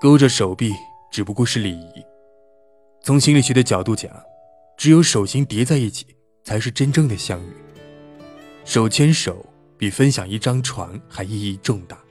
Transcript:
勾着手臂只不过是礼仪。从心理学的角度讲只有手心叠在一起才是真正的相遇。手牵手比分享一张床还意义重大。